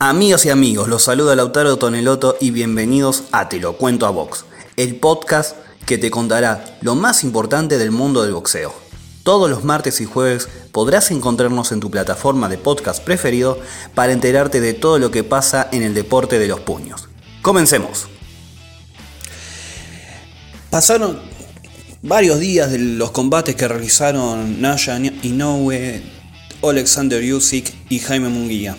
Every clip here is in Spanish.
Amigas y amigos, los saluda Lautaro Toneloto y bienvenidos a Te lo cuento a Box, el podcast que te contará lo más importante del mundo del boxeo. Todos los martes y jueves podrás encontrarnos en tu plataforma de podcast preferido para enterarte de todo lo que pasa en el deporte de los puños. Comencemos. Pasaron varios días de los combates que realizaron Naya Inoue, Alexander Yusik y Jaime Munguía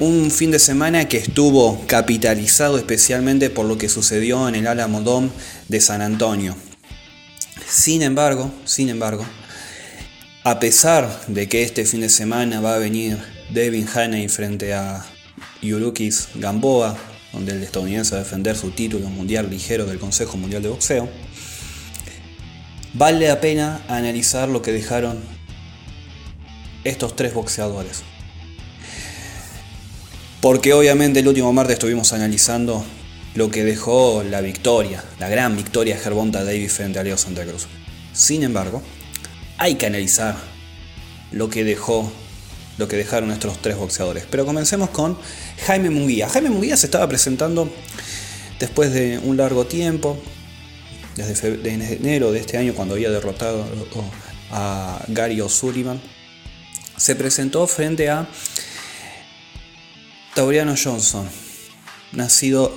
un fin de semana que estuvo capitalizado especialmente por lo que sucedió en el Alamo Dome de San Antonio. Sin embargo, sin embargo, a pesar de que este fin de semana va a venir Devin Haney frente a Yurukis Gamboa, donde el estadounidense va a defender su título mundial ligero del Consejo Mundial de Boxeo, vale la pena analizar lo que dejaron estos tres boxeadores. Porque obviamente el último martes estuvimos analizando lo que dejó la victoria, la gran victoria de Gervonta Davis frente a Leo Santa Cruz. Sin embargo, hay que analizar lo que dejó lo que dejaron nuestros tres boxeadores. Pero comencemos con Jaime Munguía. Jaime Munguía se estaba presentando después de un largo tiempo, desde enero de este año cuando había derrotado a Gary O'Sullivan. Se presentó frente a Tauriano Johnson, nacido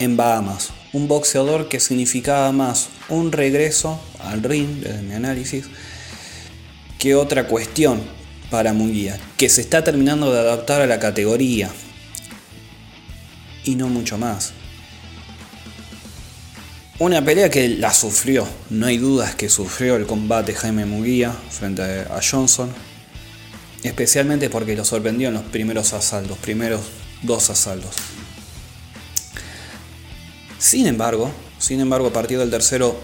en Bahamas, un boxeador que significaba más un regreso al ring, desde mi análisis, que otra cuestión para Munguía, que se está terminando de adaptar a la categoría. Y no mucho más. Una pelea que la sufrió, no hay dudas que sufrió el combate Jaime Munguía frente a Johnson, especialmente porque lo sorprendió en los primeros asaltos, primeros dos asaltos. Sin embargo, sin embargo, a partir del tercero,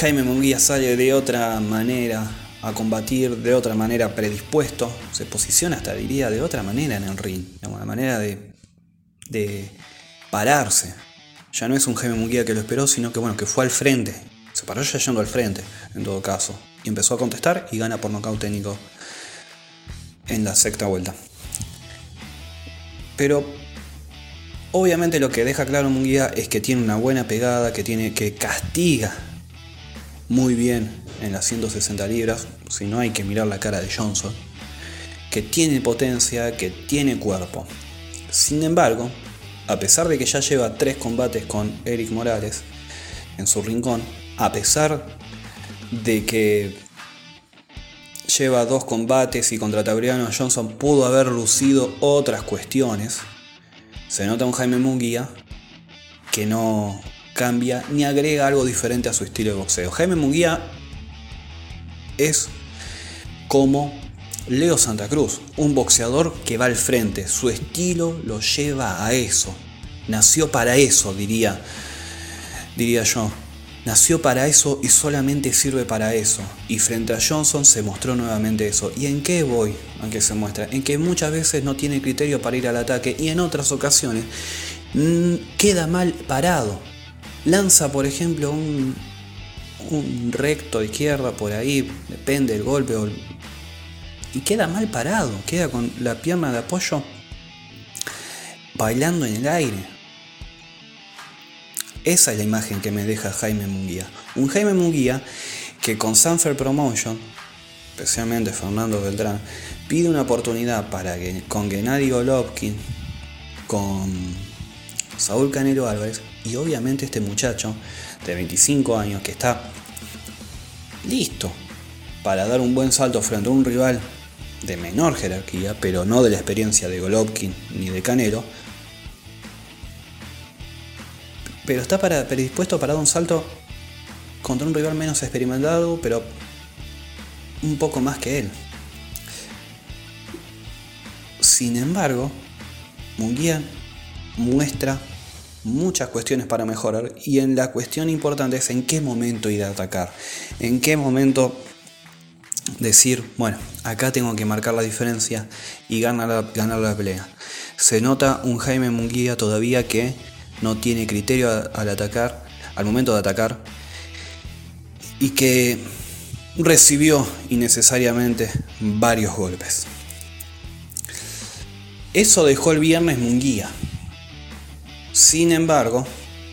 Jaime Munguía sale de otra manera a combatir, de otra manera predispuesto, se posiciona hasta diría de otra manera en el ring, de una manera de, pararse. Ya no es un Jaime Munguía que lo esperó, sino que bueno, que fue al frente, se paró ya yendo al frente, en todo caso, y empezó a contestar y gana por nocaut técnico en la sexta vuelta. Pero obviamente lo que deja claro Munguía es que tiene una buena pegada, que, tiene, que castiga muy bien en las 160 libras, si no hay que mirar la cara de Johnson, que tiene potencia, que tiene cuerpo. Sin embargo, a pesar de que ya lleva tres combates con Eric Morales en su rincón, a pesar de que lleva dos combates y contra Tabriano Johnson pudo haber lucido otras cuestiones. Se nota un Jaime Munguía que no cambia ni agrega algo diferente a su estilo de boxeo. Jaime Munguía es como Leo Santa Cruz, un boxeador que va al frente. Su estilo lo lleva a eso. Nació para eso, diría, diría yo. Nació para eso y solamente sirve para eso. Y frente a Johnson se mostró nuevamente eso. ¿Y en qué voy? Aunque se muestra. En que muchas veces no tiene criterio para ir al ataque y en otras ocasiones mm, queda mal parado. Lanza, por ejemplo, un, recto de izquierda por ahí, depende del golpe. y queda mal parado. Queda con la pierna de apoyo bailando en el aire. Esa es la imagen que me deja Jaime Munguía. Un Jaime Munguía que con Sanfer Promotion, especialmente Fernando Beltrán, pide una oportunidad para que con Gennady Golovkin, con Saúl Canelo Álvarez y obviamente este muchacho de 25 años que está listo para dar un buen salto frente a un rival de menor jerarquía, pero no de la experiencia de Golovkin ni de Canelo, pero está para, predispuesto para dar un salto contra un rival menos experimentado, pero un poco más que él. Sin embargo, Munguía muestra muchas cuestiones para mejorar y en la cuestión importante es en qué momento ir a atacar, en qué momento decir, bueno, acá tengo que marcar la diferencia y ganar ganar la pelea. Se nota un Jaime Munguía todavía que no tiene criterio al atacar, al momento de atacar, y que recibió innecesariamente varios golpes. Eso dejó el viernes Munguía. Sin embargo,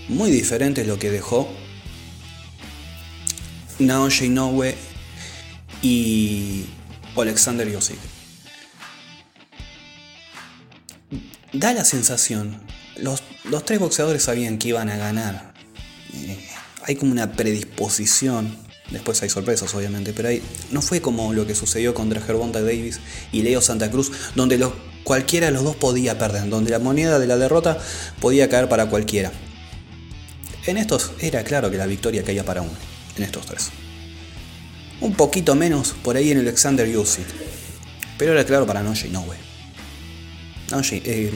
muy diferente es lo que dejó Naoya Inoue y Alexander Yosik. Da la sensación, los, tres boxeadores sabían que iban a ganar. Eh, hay como una predisposición, después hay sorpresas obviamente, pero hay, no fue como lo que sucedió con Gervonta Davis y Leo Santa Cruz, donde cualquiera de los dos podía perder, donde la moneda de la derrota podía caer para cualquiera. En estos era claro que la victoria caía para uno, en estos tres. Un poquito menos por ahí en Alexander Usyk, pero era claro para Noji Inoue. Noji, eh,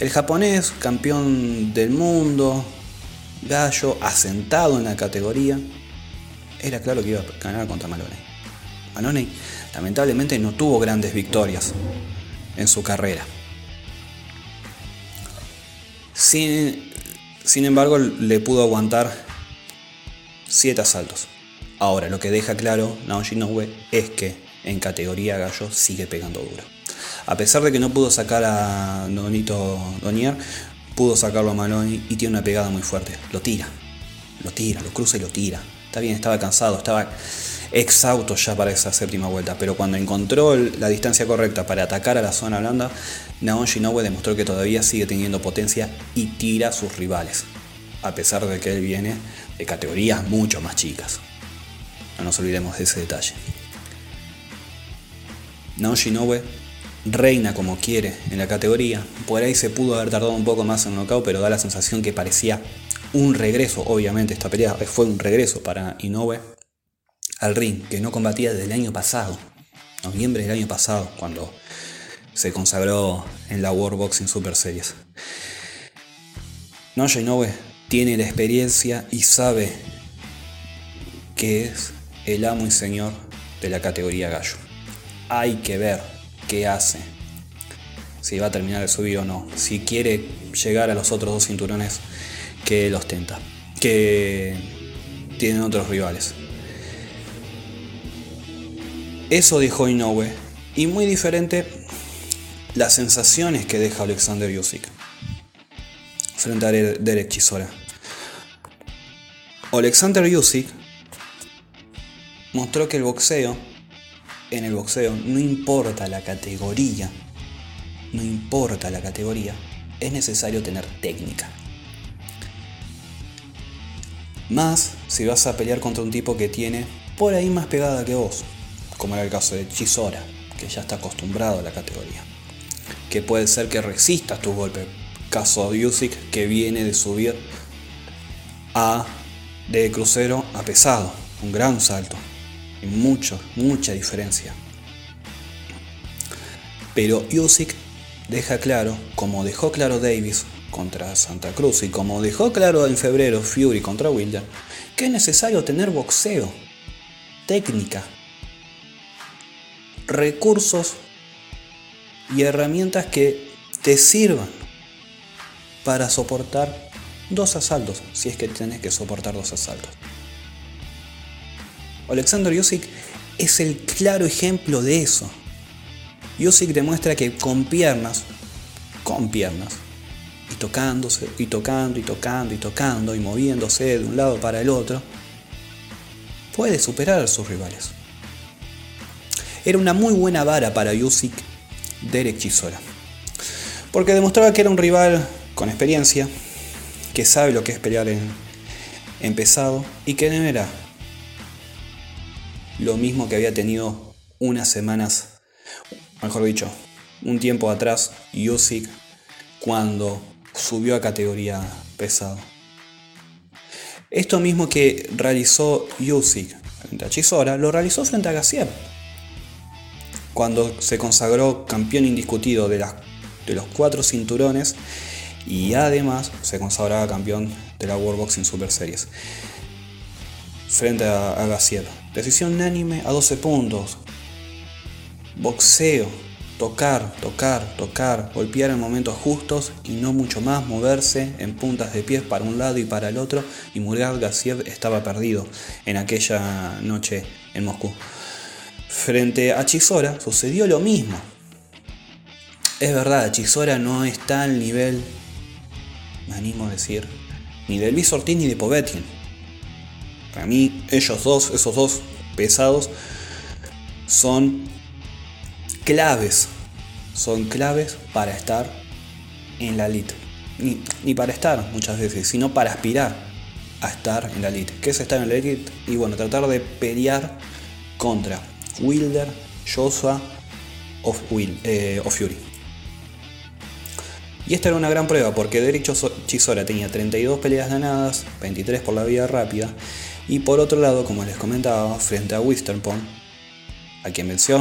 el japonés, campeón del mundo, gallo, asentado en la categoría, era claro que iba a ganar contra Maloney. Maloney lamentablemente no tuvo grandes victorias en su carrera. Sin, sin embargo, le pudo aguantar 7 asaltos. Ahora, lo que deja claro Naoshi Inoue es que en categoría gallo sigue pegando duro. A pesar de que no pudo sacar a Donito Donier, pudo sacarlo a Maloney y tiene una pegada muy fuerte. Lo tira, lo tira, lo cruza y lo tira. Está bien, estaba cansado, estaba exhausto ya para esa séptima vuelta, pero cuando encontró la distancia correcta para atacar a la zona blanda, Naoshi Inoue demostró que todavía sigue teniendo potencia y tira a sus rivales, a pesar de que él viene de categorías mucho más chicas. No nos olvidemos de ese detalle. Naoshi Inoue reina como quiere en la categoría. Por ahí se pudo haber tardado un poco más en knockout, pero da la sensación que parecía un regreso. Obviamente esta pelea fue un regreso para Inoue al ring, que no combatía desde el año pasado, noviembre del año pasado, cuando se consagró en la World Boxing Super Series. Naoya Inoue tiene la experiencia y sabe que es el amo y señor de la categoría gallo. Hay que ver qué hace, si va a terminar de subir o no, si quiere llegar a los otros dos cinturones que él ostenta, que tienen otros rivales. Eso dijo Inoue, y muy diferente las sensaciones que deja Alexander Yusik frente a Derek Chisora. Alexander Yusik mostró que el boxeo, en el boxeo, no importa la categoría, no importa la categoría, es necesario tener técnica. Más si vas a pelear contra un tipo que tiene por ahí más pegada que vos, como era el caso de Chisora, que ya está acostumbrado a la categoría. Que puede ser que resista tu golpe. Caso de Usyk, que viene de subir a de crucero a pesado, un gran salto mucho, mucha diferencia. Pero Usyk deja claro, como dejó claro Davis contra Santa Cruz y como dejó claro en febrero Fury contra Wilder, que es necesario tener boxeo, técnica, recursos y herramientas que te sirvan para soportar dos asaltos, si es que tienes que soportar dos asaltos. Alexander Yusik es el claro ejemplo de eso. Yusik demuestra que con piernas, con piernas, y tocándose, y tocando, y tocando, y tocando, y moviéndose de un lado para el otro, puede superar a sus rivales. Era una muy buena vara para Yusik Derek Chisora, porque demostraba que era un rival con experiencia, que sabe lo que es pelear en, en pesado y que no era lo mismo que había tenido unas semanas, mejor dicho, un tiempo atrás, Yusik cuando subió a categoría pesado. Esto mismo que realizó Yusik frente a Chisora, lo realizó frente a Gassier. Cuando se consagró campeón indiscutido de, de los cuatro cinturones y además se consagraba campeón de la World Boxing Super Series frente a, a. Decisión unánime a 12 puntos. Boxeo. Tocar, tocar, tocar, golpear en momentos justos y no mucho más, moverse en puntas de pies para un lado y para el otro. Y Murad Gassiev estaba perdido en aquella noche en Moscú. Frente a Chisora sucedió lo mismo. Es verdad, Chisora no está al nivel, me animo a decir, ni de Luis Ortiz ni de Povetkin. Para mí, ellos dos, esos dos pesados, son claves. Son claves para estar en la elite. Ni, para estar muchas veces, sino para aspirar a estar en la elite. ¿Qué es estar en la elite? Y bueno, tratar de pelear contra Wilder, Joshua o, eh, Fury. Y esta era una gran prueba porque Derek Chisora tenía 32 peleas ganadas, 23 por la vía rápida, y por otro lado, como les comentaba, frente a Wisterpon, a quien venció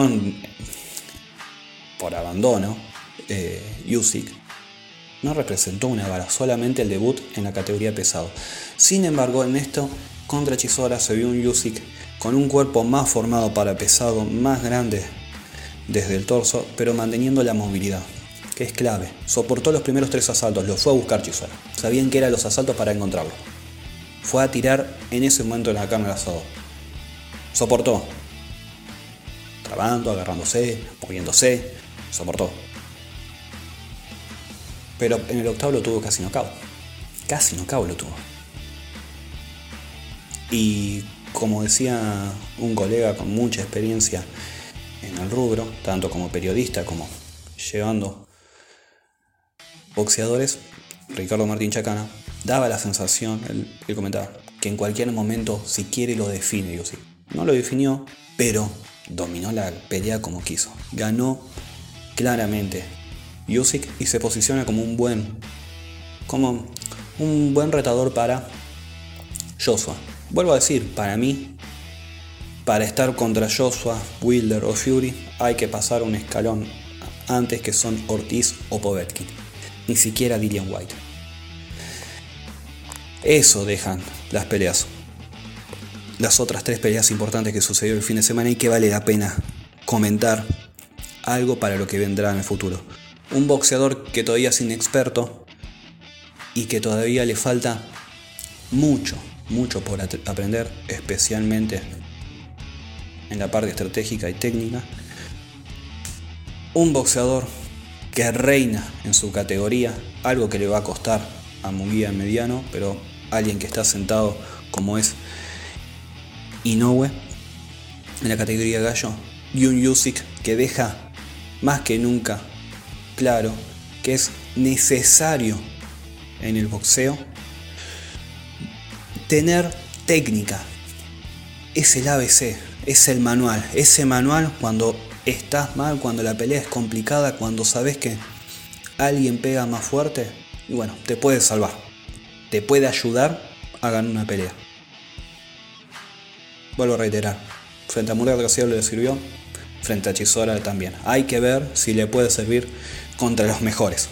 por abandono, eh, no representó una vara, solamente el debut en la categoría pesado. Sin embargo, en esto, contra Chisora se vio un Usyk con un cuerpo más formado para pesado, más grande desde el torso, pero manteniendo la movilidad que es clave. Soportó los primeros tres asaltos, lo fue a buscar Chisora. Sabían que eran los asaltos para encontrarlo. Fue a tirar en ese momento en la al asador. Soportó. Trabando, agarrándose, moviéndose. Soportó. Pero en el octavo lo tuvo casi no cabo. Casi no cabo lo tuvo. Y como decía un colega con mucha experiencia en el rubro, tanto como periodista como llevando boxeadores, Ricardo Martín Chacana, daba la sensación, él, comentaba, que en cualquier momento, si quiere, lo define. Sí. No lo definió, pero dominó la pelea como quiso. Ganó claramente Yusik y se posiciona como un buen, como un buen retador para Joshua. Vuelvo a decir, para mí, para estar contra Joshua, Wilder o Fury, hay que pasar un escalón antes que son Ortiz o Povetkin ni siquiera Dillian White. Eso dejan las peleas. Las otras tres peleas importantes que sucedió el fin de semana y que vale la pena comentar algo para lo que vendrá en el futuro. Un boxeador que todavía es inexperto y que todavía le falta mucho, mucho por aprender, especialmente en la parte estratégica y técnica. Un boxeador que reina en su categoría, algo que le va a costar a Muguía mediano, pero alguien que está sentado como es Inoue en la categoría gallo, y un Yusik que deja más que nunca claro que es necesario en el boxeo tener técnica. Es el ABC, es el manual. Ese manual cuando estás mal, cuando la pelea es complicada, cuando sabes que alguien pega más fuerte, y bueno, te puede salvar, te puede ayudar a ganar una pelea. Vuelvo a reiterar, frente a Murat García le sirvió, frente a Chisora también. Hay que ver si le puede servir contra los mejores.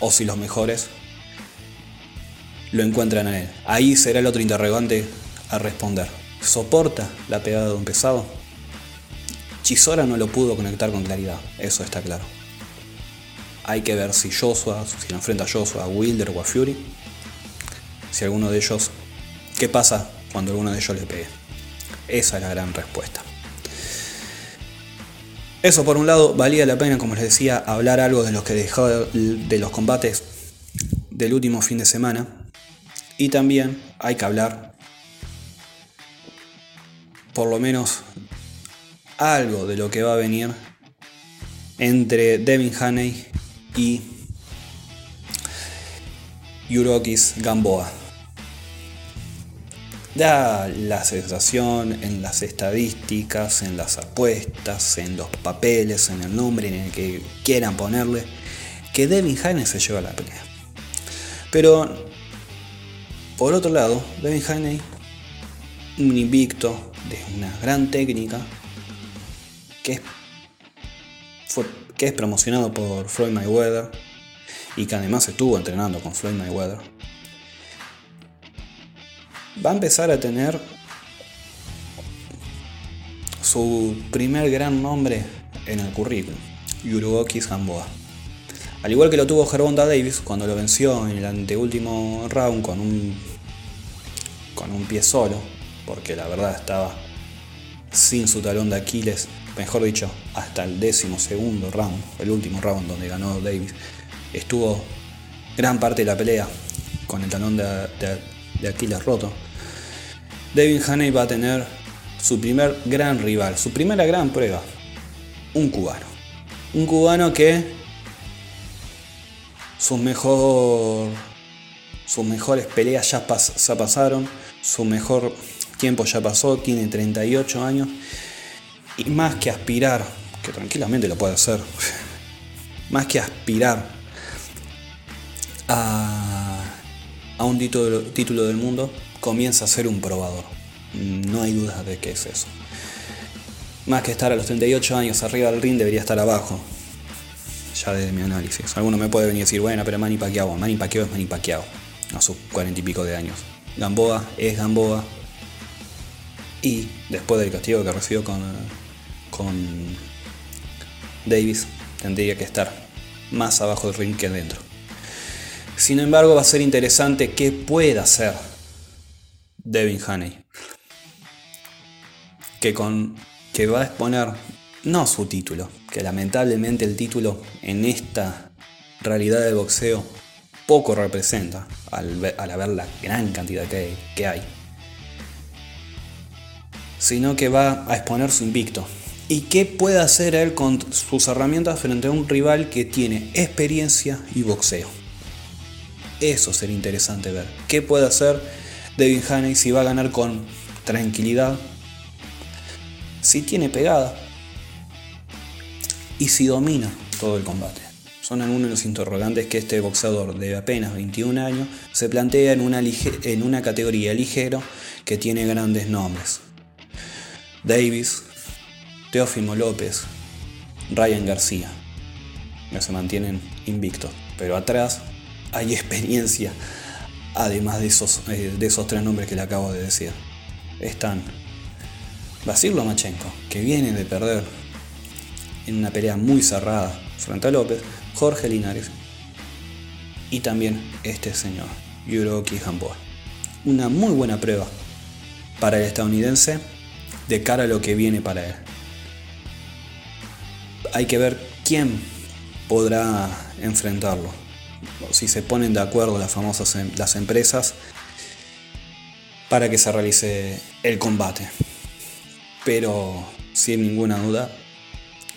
O si los mejores lo encuentran en él. Ahí será el otro interrogante a responder. ¿Soporta la pegada de un pesado? Chisora no lo pudo conectar con claridad, eso está claro. Hay que ver si Joshua, si lo enfrenta a Joshua, a Wilder o a Fury, si alguno de ellos, ¿qué pasa cuando alguno de ellos le pegue? Esa es la gran respuesta. Eso por un lado, valía la pena, como les decía, hablar algo de los que dejó de los combates del último fin de semana. Y también hay que hablar, por lo menos algo de lo que va a venir entre Devin Haney y Yurokis Gamboa. Da la sensación en las estadísticas, en las apuestas, en los papeles, en el nombre en el que quieran ponerle, que Devin Haney se lleva la pelea. Pero, por otro lado, Devin Haney, un invicto de una gran técnica, que es, promocionado por Floyd Mayweather y que además estuvo entrenando con Floyd Mayweather, va a empezar a tener su primer gran nombre en el currículum, Yurugokis Gamboa. Al igual que lo tuvo Gervonta Davis cuando lo venció en el anteúltimo round con un, con un pie solo, porque la verdad estaba sin su talón de Aquiles mejor dicho, hasta el décimo segundo round, el último round donde ganó Davis, estuvo gran parte de la pelea con el talón de, Aquiles roto. Devin Haney va a tener su primer gran rival, su primera gran prueba, un cubano. Un cubano que sus, mejor, sus mejores peleas ya, ya pasaron, su mejor tiempo ya pasó, tiene 38 años y más que aspirar, que tranquilamente lo puede hacer, más que aspirar a, a un título, del mundo, comienza a ser un probador. No hay duda de que es eso. Más que estar a los 38 años arriba del ring, debería estar abajo. Ya desde mi análisis. Alguno me puede venir y decir, bueno, pero Manny Pacquiao. Manny Pacquiao es Manny Pacquiao. A sus 40 y pico de años. Gamboa es Gamboa. Y después del castigo que recibió con, con Davis, tendría que estar más abajo del ring que dentro. Sin embargo, va a ser interesante qué pueda hacer Devin Haney. Que, con, que va a exponer no su título, que lamentablemente el título en esta realidad del boxeo poco representa al, ver, la gran cantidad que, que hay, sino que va a exponer su invicto. ¿Y qué puede hacer él con sus herramientas frente a un rival que tiene experiencia y boxeo? Eso sería interesante ver. ¿Qué puede hacer Devin Haney si va a ganar con tranquilidad? Si tiene pegada, y si domina todo el combate. Son algunos de los interrogantes que este boxeador de apenas 21 años se plantea en una, en una categoría ligero que tiene grandes nombres. Davis, Teófimo López, Ryan García, que se mantienen invictos, pero atrás hay experiencia, además de esos, eh, de esos tres nombres que le acabo de decir. Están Basil Lomachenko, que viene de perder en una pelea muy cerrada frente a López, Jorge Linares y también este señor, Yuroki Gamboa. Una muy buena prueba para el estadounidense de cara a lo que viene para él. Hay que ver quién podrá enfrentarlo. Si se ponen de acuerdo las famosas em, las empresas para que se realice el combate. Pero sin ninguna duda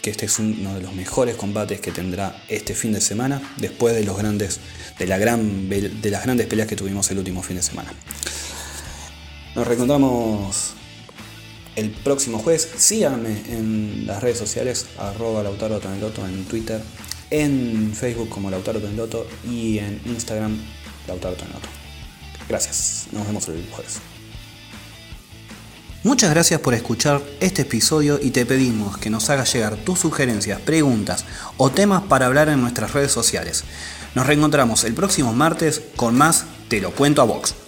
que este es uno de los mejores combates que tendrá este fin de semana, después de, los grandes, de, la gran, de las grandes peleas que tuvimos el último fin de semana. Nos reencontramos el próximo jueves. Síganme en las redes sociales, arroba Lautaro en Twitter, en Facebook como Lautaro Taneloto y en Instagram Lautaro Taneloto. Gracias, nos vemos el jueves. Muchas gracias por escuchar este episodio y te pedimos que nos hagas llegar tus sugerencias, preguntas o temas para hablar en nuestras redes sociales. Nos reencontramos el próximo martes con más Te lo cuento a Vox.